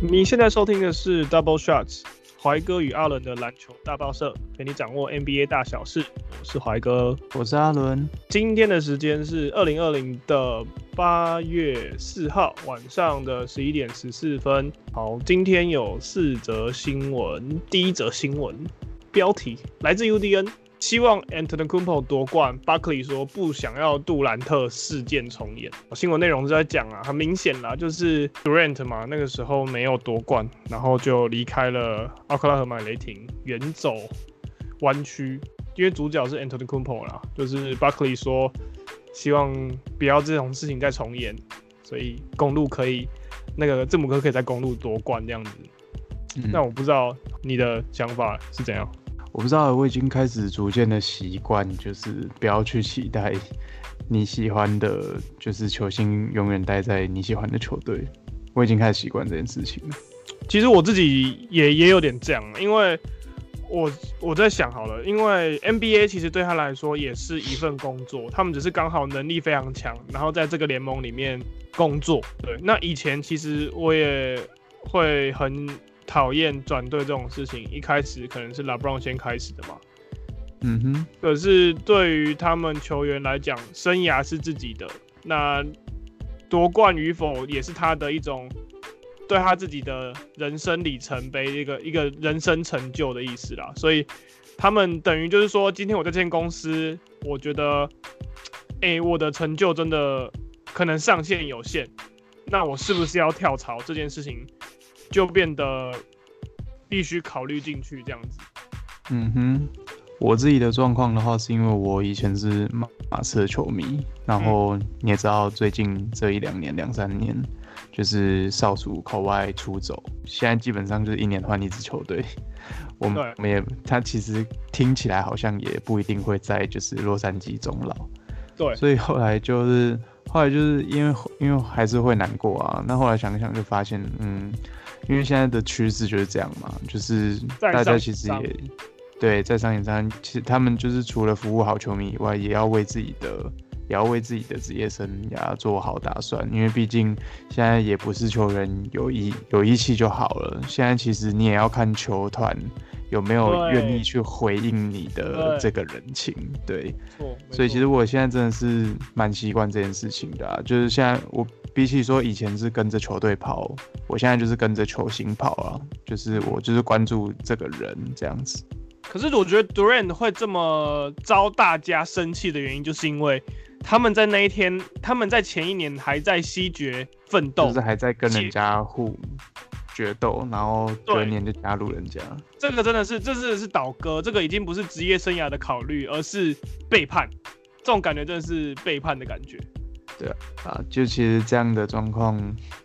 你现在收听的是 Double Shots，怀哥与阿伦的篮球大报社，陪你掌握 NBA 大小事。我是怀哥，我是阿伦。今天的时间是二零二零的八月四号晚上的十一点十四分。好，今天有四则新闻。第一则新闻标题来自 UDN。希望 Antetokounmpo 夺冠。巴克利说不想要杜兰特事件重演。新闻内容是在讲啊，很明显啦，就是 Durant 嘛，那个时候没有夺冠，然后就离开了奥克拉荷马雷霆，远走湾区。因为主角是 Antetokounmpo 啦，就是巴克利说希望不要这种事情再重演，所以公路可以那个字母哥可以在公路夺冠这样子。那、嗯、我不知道你的想法是怎样。我不知道，我已经开始逐渐的习惯，就是不要去期待你喜欢的，就是球星永远待在你喜欢的球队。我已经开始习惯这件事情了。其实我自己也也有点这样，因为我我在想好了，因为 NBA 其实对他来说也是一份工作，他们只是刚好能力非常强，然后在这个联盟里面工作。对，那以前其实我也会很。讨厌转队这种事情，一开始可能是 LeBron 先开始的嘛。嗯哼。可是对于他们球员来讲，生涯是自己的，那夺冠与否也是他的一种对他自己的人生里程碑，一个一个人生成就的意思啦。所以他们等于就是说，今天我在这间公司，我觉得，哎、欸，我的成就真的可能上限有限，那我是不是要跳槽这件事情？就变得必须考虑进去这样子。嗯哼，我自己的状况的话，是因为我以前是马马刺的球迷，然后你也知道，最近这一两年、两三年，就是少主口外出走，现在基本上就是一年换一支球队。我们我们也，他其实听起来好像也不一定会在就是洛杉矶终老。对，所以后来就是后来就是因为因为还是会难过啊。那后来想想就发现，嗯。因为现在的趋势就是这样嘛，就是大家其实也对在商言商，其实他们就是除了服务好球迷以外，也要为自己的也要为自己的职业生涯做好打算。因为毕竟现在也不是球员有义有义气就好了，现在其实你也要看球团有没有愿意去回应你的这个人情。对，所以其实我现在真的是蛮习惯这件事情的啊，就是现在我。比起说以前是跟着球队跑，我现在就是跟着球星跑啊，就是我就是关注这个人这样子。可是我觉得 Durant 会这么招大家生气的原因，就是因为他们在那一天，他们在前一年还在西决奋斗，就是还在跟人家互决斗，然后隔年就加入人家。这个真的是，这是是倒戈，这个已经不是职业生涯的考虑，而是背叛。这种感觉真的是背叛的感觉。对啊，啊，就其实这样的状况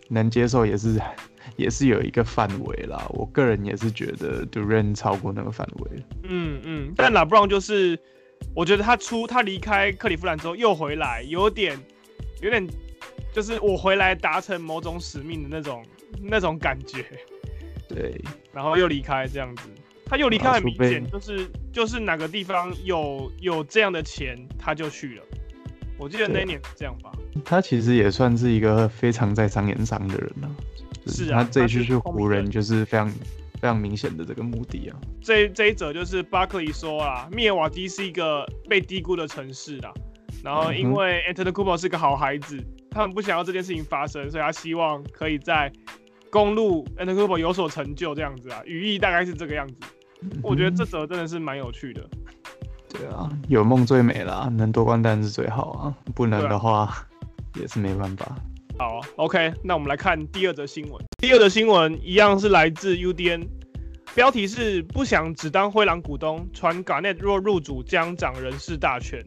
能接受，也是也是有一个范围啦。我个人也是觉得 Durant 超过那个范围。嗯嗯，但 LeBron 就是，我觉得他出他离开克利夫兰之后又回来，有点有点就是我回来达成某种使命的那种那种感觉。对，然后又离开这样子，他又离开很明显，就是就是哪个地方有有这样的钱他就去了。我记得那一年是这样吧。他其实也算是一个非常在商言商的人了，是啊，他这一次去湖人就是非常非常明显的这个目的啊。这这一则就是巴克利说啊，密尔瓦基是一个被低估的城市啦，然后因为 Antetokounmpo 是个好孩子，他们不想要这件事情发生，所以他希望可以在公路 Antetokounmpo 有所成就这样子啊，语义大概是这个样子。我觉得这则真的是蛮有趣的。对啊，有梦最美啦，能夺冠当然是最好啊，不能的话。也是没办法。好，OK，那我们来看第二则新闻。第二则新闻一样是来自 UDN，标题是不想只当灰狼股东，传 Garnett 若入主将掌人事大权。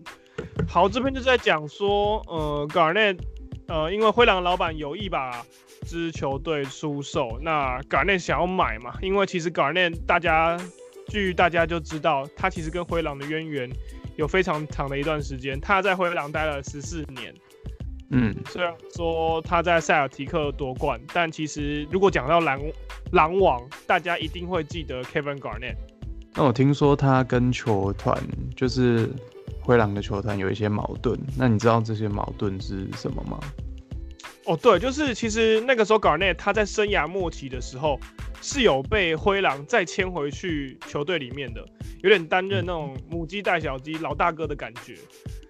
好，这篇就是在讲说，呃，Garnett，呃，因为灰狼老板有意把支球队出售，那 Garnett 想要买嘛？因为其实 Garnett 大家据大家就知道，他其实跟灰狼的渊源有非常长的一段时间，他在灰狼待了十四年。嗯，虽然说他在塞尔提克夺冠，但其实如果讲到狼狼王，大家一定会记得 Kevin Garnett。那我听说他跟球团，就是灰狼的球团有一些矛盾，那你知道这些矛盾是什么吗？哦，对，就是其实那个时候 Garnett 他在生涯末期的时候是有被灰狼再签回去球队里面的，有点担任那种母鸡带小鸡老大哥的感觉。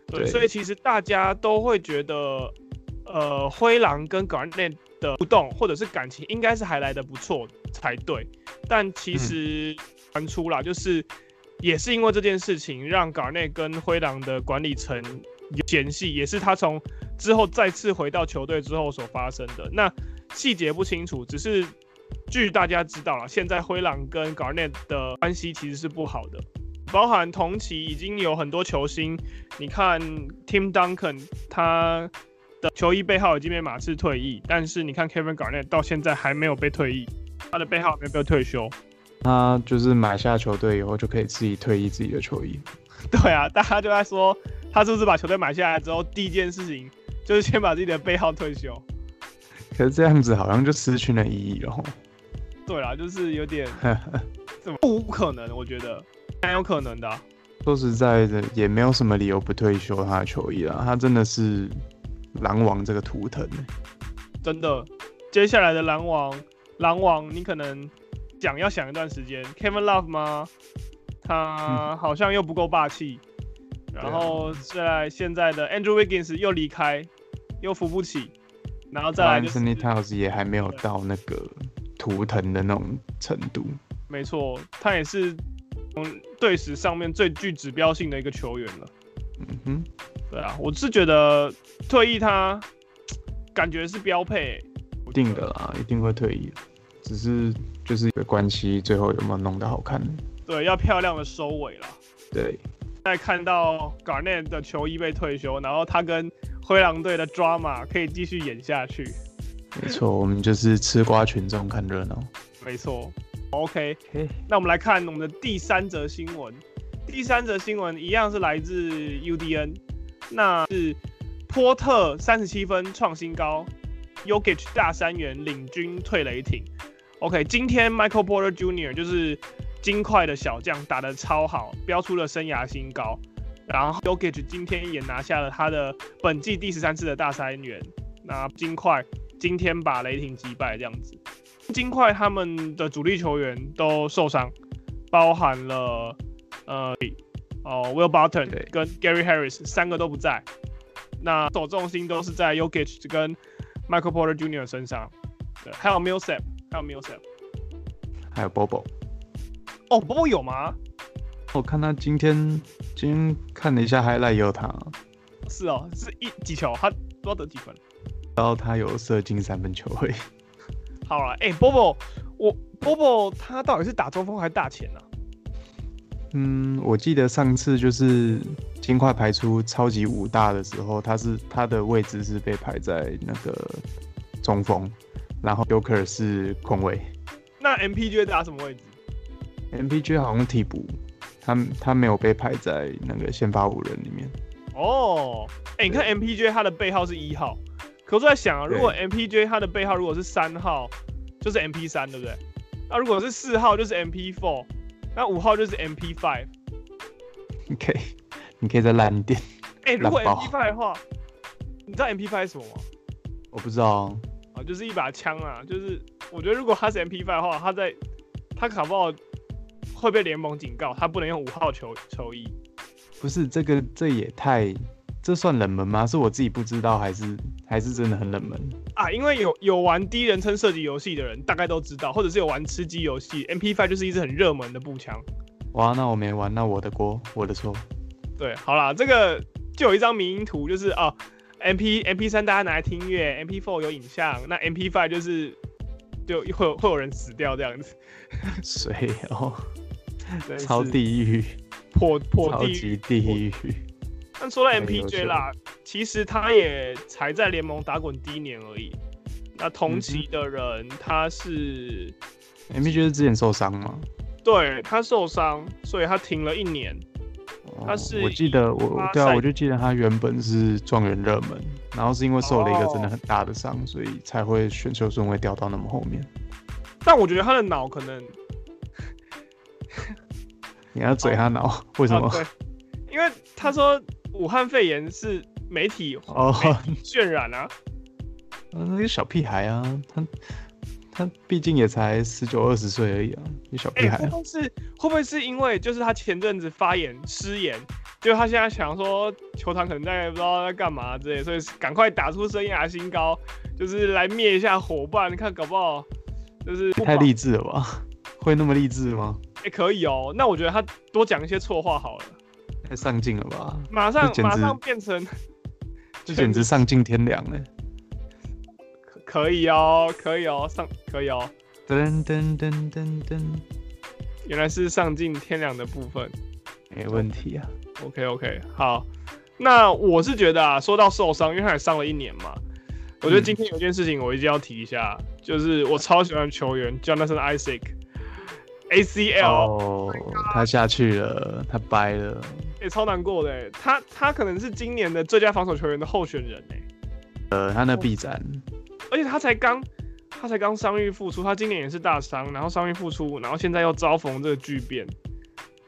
对，对，所以其实大家都会觉得，呃，灰狼跟 Garnett 的互动或者是感情应该是还来得不错才对。但其实传出啦，就是也是因为这件事情让 Garnett 跟灰狼的管理层有嫌隙，也是他从。之后再次回到球队之后所发生的那细节不清楚，只是据大家知道了，现在灰狼跟 Garnett 的关系其实是不好的，包含同期已经有很多球星，你看 Tim Duncan 他的球衣背号已经被马刺退役，但是你看 Kevin Garnett 到现在还没有被退役，他的背号没有被退休，他就是买下球队以后就可以自己退役自己的球衣。对啊，大家就在说他是不是把球队买下来之后第一件事情。就是先把自己的背号退休，可是这样子好像就失去了意义了。对啦，就是有点 怎么不可能？我觉得蛮有可能的啊。说实在的，也没有什么理由不退休他的球衣啦。他真的是狼王这个图腾，真的。接下来的狼王，狼王你可能讲要想一段时间。Kevin Love 吗？他好像又不够霸气。嗯、然后在现在的 Andrew Wiggins 又离开。又扶不起，然后再来就是 Anthony Towns 也还没有到那个图腾的那种程度。没错，他也是从队史上面最具指标性的一个球员了。嗯哼，对啊，我是觉得退役他 感觉是标配，一定的啦，一定会退役。只是就是一个关系，最后有没有弄得好看？对，要漂亮的收尾了。对，再看到 Garnett 的球衣被退休，然后他跟灰狼队的 drama 可以继续演下去。没错，我们就是吃瓜群众看热闹。没错，OK，那我们来看我们的第三则新闻。第三则新闻一样是来自 UDN，那是波特三十七分创新高 y o k i c 大三元领军退雷霆。OK，今天 Michael Porter Jr. 就是金块的小将打得超好，飙出了生涯新高。然后 y o k i c 今天也拿下了他的本季第十三次的大三元。那金块今天把雷霆击败，这样子。金块他们的主力球员都受伤，包含了呃哦 Will Barton 跟 Gary Harris 三个都不在。那总重心都是在 y o k i c 跟 Michael Porter Jr. 身上。对，还有 Millsap，还有 Millsap，还有 Bobo。哦，Bobo 有吗？我看他今天今天看了一下 highlight 也有他，是哦，是一几球，他多得几分？然后他有射进三分球会。好了，哎、欸、，Bobo，我 Bobo 他到底是打中锋还是大前呢、啊？嗯，我记得上次就是金块排出超级五大的时候，他是他的位置是被排在那个中锋，然后 Joker 是控卫。那 MPJ 打什么位置？MPJ 好像替补。他他没有被排在那个先发五人里面。哦，哎、欸，你看 MPJ 他的背号是一号，可是我在想啊，如果 MPJ 他的背号如果是三号，就是 MP 三，对不对？那如果是四号就是 MP four，那五号就是 MP five。你可以，你可以再烂一点。哎、欸，如果 MP five 的话，你知道 MP five 是什么吗？我不知道啊，就是一把枪啊，就是我觉得如果他是 MP five 的话，他在他卡不好。会被联盟警告，他不能用五号球球衣。不是这个，这也太，这算冷门吗？是我自己不知道，还是还是真的很冷门啊？因为有有玩第一人称射击游戏的人大概都知道，或者是有玩吃鸡游戏，MP5 就是一支很热门的步枪。哇，那我没玩，那我的锅，我的错。对，好啦，这个就有一张迷因图，就是啊，MP MP3 大家拿来听音乐，MP4 有影像，那 MP5 就是就会有会有人死掉这样子。谁哦？超地狱，破破地超级地狱。但说到 MPJ 啦，其实他也才在联盟打滚第一年而已。那同期的人，他是 MPJ 是之前受伤吗？对，他受伤，所以他停了一年。哦、他是我记得我对啊，我就记得他原本是状元热门，然后是因为受了一个真的很大的伤，哦、所以才会选秀顺位掉到那么后面。但我觉得他的脑可能。你要嘴他脑？哦、为什么、哦？对，因为他说武汉肺炎是媒体哦渲染啊，嗯，那个小屁孩啊，他他毕竟也才十九二十岁而已啊，一小屁孩、啊。会不会是会不会是因为就是他前阵子发言失言，就他现在想说球团可能在不知道在干嘛之类，所以赶快打出生涯新高，就是来灭一下火，不然你看搞不好就是太励志了吧？会那么励志吗？哎、欸，可以哦。那我觉得他多讲一些错话好了。太上进了吧！马上马上变成，这简直丧尽天良了。可以哦，可以哦，上可以哦。噔噔噔噔噔，原来是上尽天良的部分，没问题啊。OK OK，好。那我是觉得啊，说到受伤，因为他也伤了一年嘛，我觉得今天有件事情我一定要提一下，嗯、就是我超喜欢球员叫 Jonathan 哦、他下去了，他掰了。也、欸、超难过的，他他可能是今年的最佳防守球员的候选人哎。呃，他那臂展，而且他才刚他才刚伤愈复出，他今年也是大伤，然后伤愈复出，然后现在又遭逢这个巨变。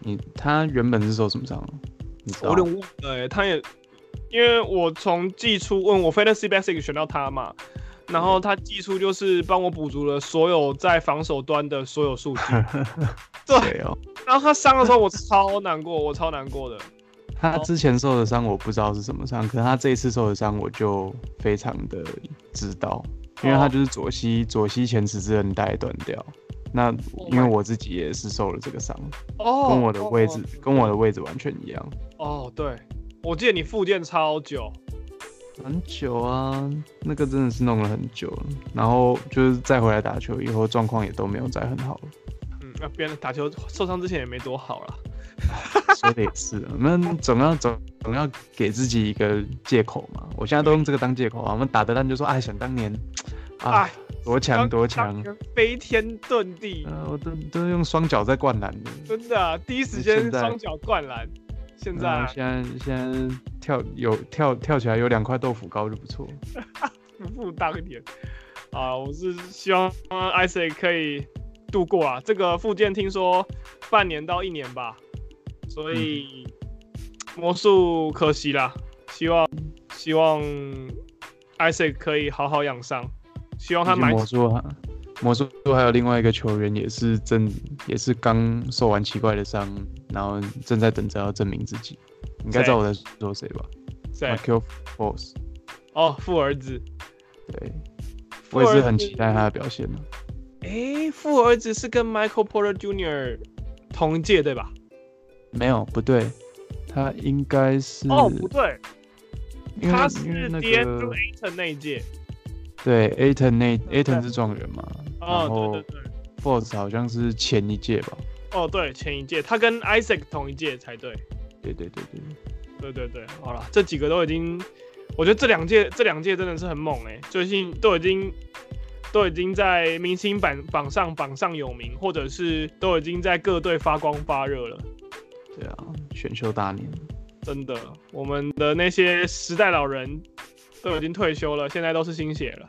你他原本是受什么伤？我有点忘了哎，他也因为我从季初问我 Fantasy Basic 选到他嘛，然后他技术就是帮我补足了所有在防守端的所有数据。对哦。然后他伤的时候，我超难过，我超难过的。他之前受的伤我不知道是什么伤，可是他这一次受的伤我就非常的知道，因为他就是左膝左膝前十字韧带断掉。那因为我自己也是受了这个伤，哦，跟我的位置跟我的位置完全一样。哦，对，我记得你复健超久，很久啊，那个真的是弄了很久了。然后就是再回来打球以后，状况也都没有再很好了。嗯。那别人打球受伤之前也没多好了，说的也是，我们总要总总要给自己一个借口嘛。我现在都用这个当借口啊。我们打的烂就说，哎，想当年啊，多强多强，飞天遁地。呃，我都都用双脚在灌篮的，真的啊，第一时间双脚灌篮。现在、啊、现在现在跳有跳跳起来有两块豆腐糕就不错，不负当年啊！我是希望 Isaac 可以。度过啊，这个附件听说半年到一年吧，所以、嗯、魔术可惜啦。希望希望 Isaac 可以好好养伤，希望他买魔术啊。魔术还有另外一个球员也是正也是刚受完奇怪的伤，然后正在等着要证明自己。你应该知道我在说谁吧？谁？Markelle Fultz 哦，富儿子。对，我也是很期待他的表现呢。哎、欸，富儿子是跟 Michael Porter Jr. 同届对吧？没有，不对，他应该是哦，不对，他是 DeAndre Ayton 那一届。对，Ayton 那 Ayton 是状元嘛？哦，对对对，Force 好像是前一届吧？哦，对，前一届，他跟 Isaac 同一届才对。对对对对对对对，好了，这几个都已经，我觉得这两届这两届真的是很猛哎、欸，最近都已经。都已经在明星榜榜上榜上有名，或者是都已经在各队发光发热了。对啊，选秀大年，真的，我们的那些时代老人都已经退休了，现在都是新血了。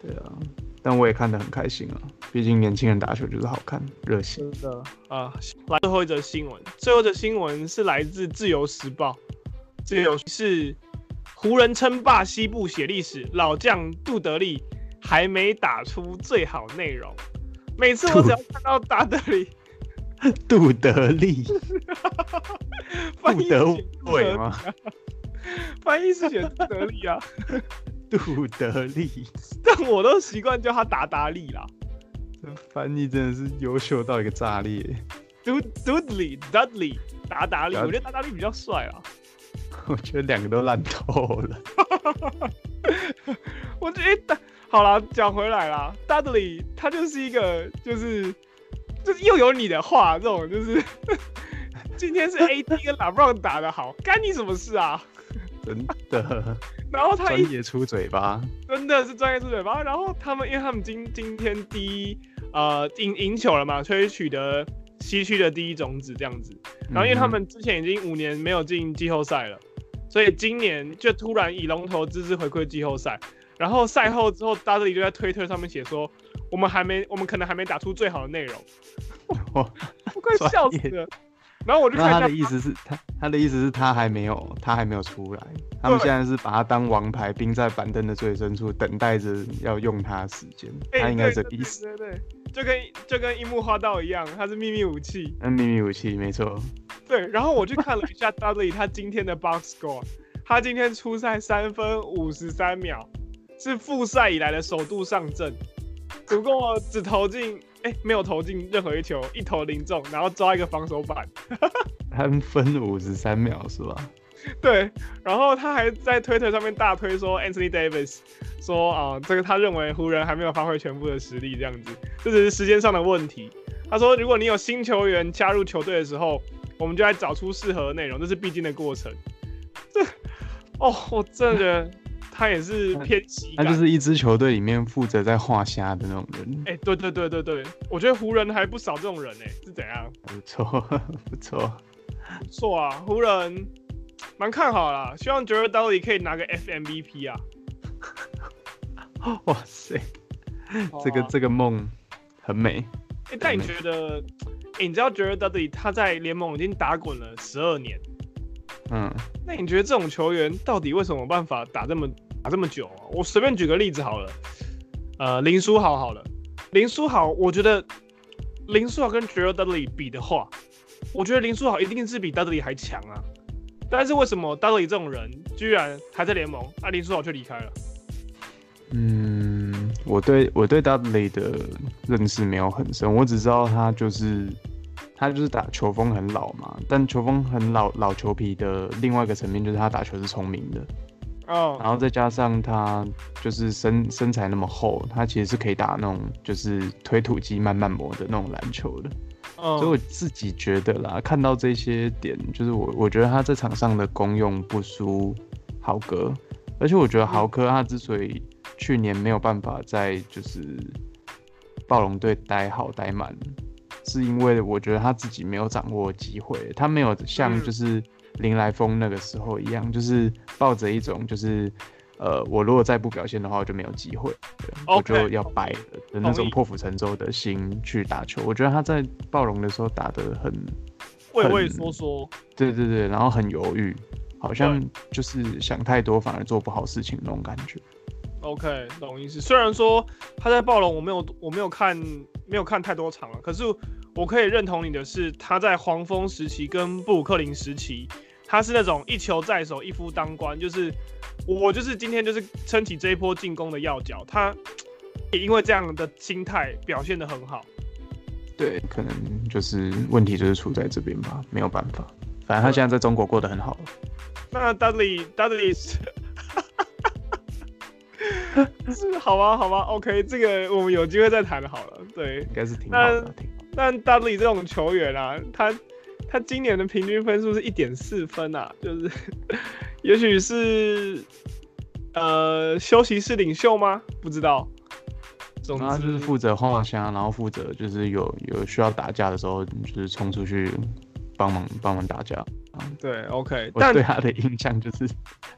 对啊，但我也看得很开心啊，毕竟年轻人打球就是好看、热血。真的啊，来最后一则新闻，最后一则新闻是来自《自由时报》，自由是湖人称霸西部写历史，老将杜德利。还没打出最好内容。每次我只要看到达德里，杜德利，翻译德伟吗？翻译是写杜德利啊，杜德利，但我都习惯叫他达达利啦。这翻译真的是优秀到一个炸裂。杜杜德利，Dudley，达达利，我觉得达达利比较帅啊。我觉得两个都烂透了。我觉得。好了，讲回来啦，Dudley 他就是一个，就是就是又有你的话这种，就是今天是 AD 跟 LeBron 打的好，干你什么事啊？真的。然后他一专业出嘴巴，真的是专业出嘴巴。然后他们，因为他们今今天第一呃赢赢球了嘛，所以取得西区的第一种子这样子。然后因为他们之前已经五年没有进季后赛了，所以今年就突然以龙头之姿回归季后赛。然后赛后之后，达德利就在推特上面写说：“我们还没，我们可能还没打出最好的内容。”我快笑死了！然后我就看他的意思是他他的意思是他还没有他还没有出来，他们现在是把他当王牌，冰在板凳的最深处，等待着要用他的时间。欸、他应该是这个意思。对就跟就跟樱木花道一样，他是秘密武器。嗯，秘密武器没错。对，然后我去看了一下 Dudley 他今天的 box score，他今天出赛三分五十三秒，是复赛以来的首度上阵，不过只投进。哎、欸，没有投进任何一球，一投零中，然后抓一个防守板，三分五十三秒是吧？对，然后他还在推特上面大推说 Anthony Davis 说啊、呃，这个他认为湖人还没有发挥全部的实力，这样子，这只是时间上的问题。他说，如果你有新球员加入球队的时候，我们就来找出适合的内容，这是必经的过程。这，哦，我真的觉得。他也是偏激，他就是一支球队里面负责在画虾的那种人。哎、欸，对对对对对，我觉得湖人还不少这种人哎、欸，是怎样？不错，不错，不错啊！湖人蛮看好啦，希望 Jared Dudley 可以拿个 FMVP 啊！哇塞，这个这个梦很美。哎、欸，但你觉得，你知道 Jared Dudley 他在联盟已经打滚了十二年，嗯，那你觉得这种球员到底为什么办法打这么？打这么久啊，我随便举个例子好了，呃，林书豪好了，林书豪，我觉得林书豪跟 j e r e Dudley 比的话，我觉得林书豪一定是比 Dudley 还强啊。但是为什么 Dudley 这种人居然还在联盟，那、林书豪却离开了？嗯，我对我对 Dudley 的认识没有很深，我只知道他就是他就是打球风很老嘛，但球风很老老球皮的另外一个层面就是他打球是聪明的。哦，然后再加上他就是身身材那么厚，他其实是可以打那种就是推土机慢慢磨的那种篮球的。哦，所以我自己觉得啦，看到这些点，就是我我觉得他在场上的功用不输豪哥，而且我觉得豪哥他之所以去年没有办法在就是暴龙队待好待满，是因为我觉得他自己没有掌握机会，他没有像就是。林来疯那个时候一样，就是抱着一种就是，呃，我如果再不表现的话，我就没有机会.我就要败了的那种破釜沉舟的心去打球。我觉得他在暴龙的时候打得很畏畏缩缩，对对对，然后很犹豫，好像就是想太多反而做不好事情那种感觉。OK，懂意思。虽然说他在暴龙，我没有我没有看没有看太多场了，可是我可以认同你的是，他在黄蜂时期跟布鲁克林时期。他是那种一球在手，一夫当关，就是我就是今天就是撑起这一波进攻的要角。他 也因为这样的心态表现的很好。对，可能就是问题就是出在这边吧，没有办法。反正他现在在中国过得很好。那 Dudley Dudley 是，是好吧好吧，OK，这个我们有机会再谈好了。对，应该是挺好的。但 Dudley 这种球员啊，他。他今年的平均分数是一点四分啊，就是，也许是，呃，休息室领袖吗？不知道。总之他就是负责画虾，然后负责就是有有需要打架的时候，就是冲出去帮忙帮忙打架。对，OK。我对他的印象就是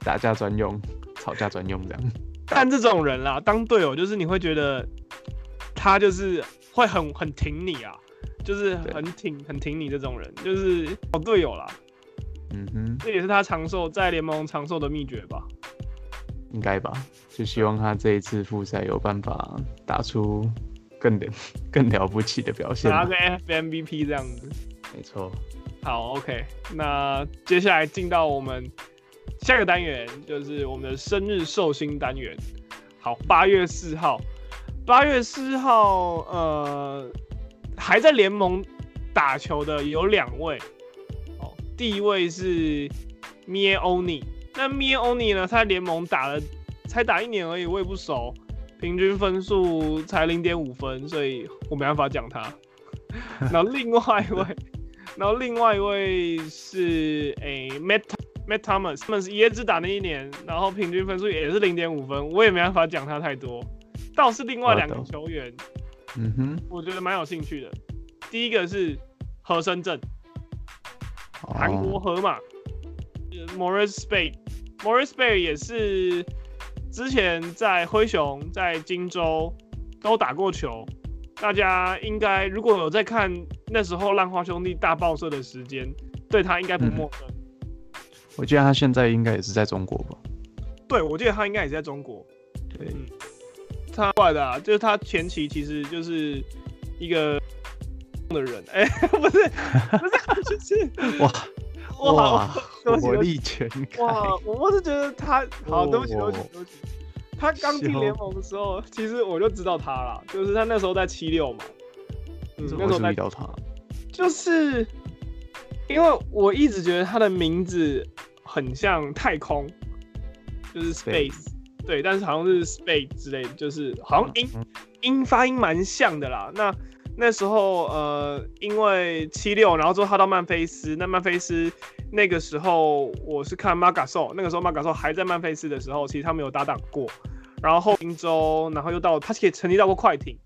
打架专用，吵架专用这样。但这种人啦，当队友就是你会觉得他就是会很很挺你啊。就是很挺很挺你这种人，就是好队友啦。嗯哼，这也是他长寿在联盟长寿的秘诀吧？应该吧。就希望他这一次复赛有办法打出更更了不起的表现，拿个 FMVP 这样子。没错。好，OK。那接下来进到我们下一个单元，就是我们的生日寿星单元。好，八月四号，八月四号，呃。还在联盟打球的有两位，哦，第一位是 Miye Oni，那 Miye Oni 呢？他在联盟打了才打一年而已，我也不熟，平均分数才零点五分，所以我没办法讲他。然后另外一位，然后另外一位是诶、欸、Matt Matt Thomas，他们是也只打那一年，然后平均分数也是零点五分，我也没办法讲他太多。倒是另外两个球员。嗯哼，我觉得蛮有兴趣的。第一个是和深正，韩、oh. 国河马，Moritz Speight，Moritz Speight 也是之前在灰熊、在荆州都打过球。大家应该如果有在看那时候浪花兄弟大爆射的时间，对他应该不陌生。我记得他现在应该也是在中国吧？对，我记得他应该也是在中国。对，嗯、他怪的啊，就是他前期其实就是一个的人，哎、欸，不是，不是，就是哇 哇，哇火力全开。哇，我我是觉得他好，对不起，对不起，对不起。他刚进联盟的时候，其实我就知道他了，就是他那时候在七六嘛。嗯，那时候遇到他，就是因为我一直觉得他的名字很像太空，就是 space，对，但是好像是 space 之类的，就是好像音音发音蛮像的啦。那那时候呃，因为七六，然后之后他到曼菲斯，那曼菲斯那个时候我是看 m a g a s o，那个时候 m a g a s o 还在曼菲斯的时候，其实他没有搭档过。然后后金州，然后又到他其实曾经到过快艇。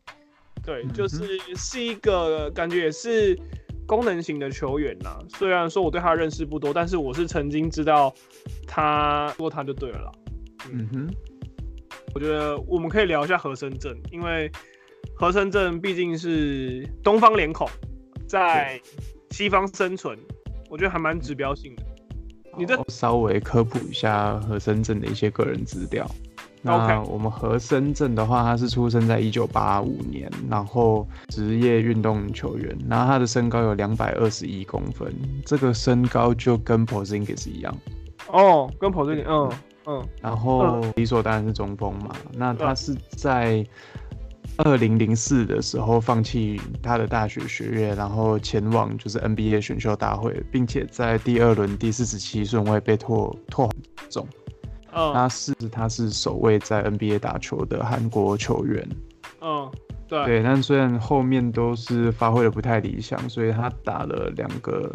对，就是是一个感觉也是功能型的球员呐。虽然说我对他认识不多，但是我是曾经知道他，过他就对了啦。嗯哼，我觉得我们可以聊一下河森镇，因为河森镇毕竟是东方脸孔，在西方生存，我觉得还蛮指标性的。你这稍微科普一下河森镇的一些个人资料。那我们河森镇的话，他是出生在一九八五年，然后职业运动球员，然后他的身高有两百二十一公分，这个身高就跟 Porzingis 一样。哦，跟 Porzingis，嗯嗯。然后理所当然是中锋嘛。那他是在二零零四的时候放弃他的大学学业，然后前往就是 NBA 选秀大会，并且在第二轮第四十七顺位被拓拓中。嗯，他是他是首位在 NBA 打球的韩国球员。嗯，对对，但虽然后面都是发挥的不太理想，所以他打了两个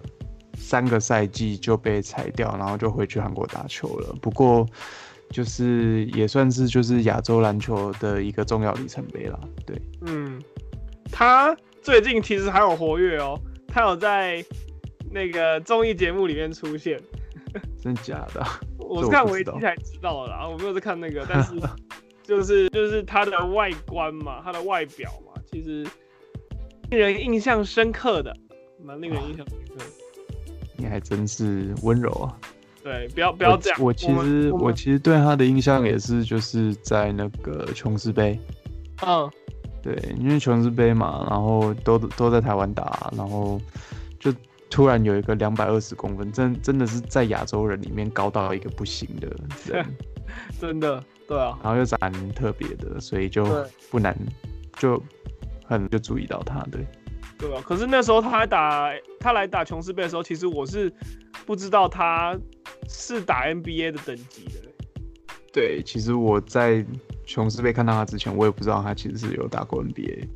三个赛季就被裁掉，然后就回去韩国打球了。不过就是也算是就是亚洲篮球的一个重要里程碑了。对，嗯，他最近其实还有活跃哦，他有在那个综艺节目里面出现。真假的？我是看维基才知道的啦，我没有在看那个，但是 就是就是他的外观嘛，他的外表嘛，其实令人印象深刻的，蛮令人印象深刻的。你还真是温柔啊！对，不要不要这样。我，我其实我，我其实对他的印象也是就是在那个琼斯杯。嗯，对，因为琼斯杯嘛，然后都都在台湾打，然后就。突然有一个两百二十公分，真真的是在亚洲人里面高到一个不行的人，真的，对啊。然后又长得特别的，所以就不难，就很就注意到他，对。对啊，可是那时候他来打，他来打琼斯杯的时候，其实我是不知道他是打 NBA 的等级的。对，其实我在琼斯杯看到他之前，我也不知道他其实是有打过 NBA。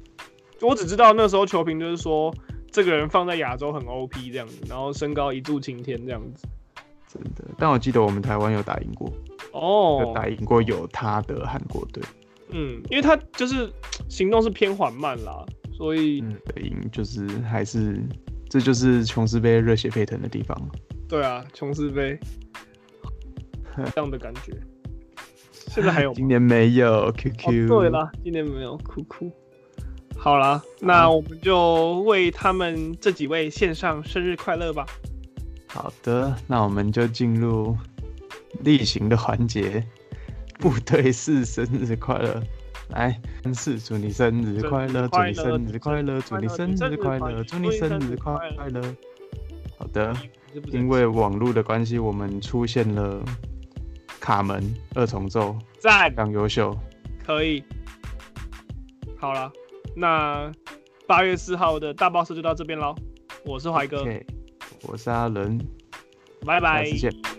我只知道那时候球评就是说。这个人放在亚洲很 OP 这样子，然后身高一柱擎天这样子，真的。但我记得我们台湾有打赢过哦，有打赢过有他的韩国队。嗯，因为他就是行动是偏缓慢啦，所以嗯，赢就是还是这就是琼斯杯热血沸腾的地方。对啊，琼斯杯 这样的感觉。现在还有？今年没有 QQ。哦，对了，今年没有酷酷。好了，那我们就为他们这几位献上生日快乐吧。好的，那我们就进入例行的环节，部队是生日快乐。来，是祝你生日快乐，祝你生日快乐，祝你生日快乐，祝你生日快乐。好的，因为网络的关系，我们出现了卡门二重奏，赞，非常优秀，可以。好了。那八月四号的大 boss 就到这边喽，我是怀哥，我是阿伦，拜拜，下次见。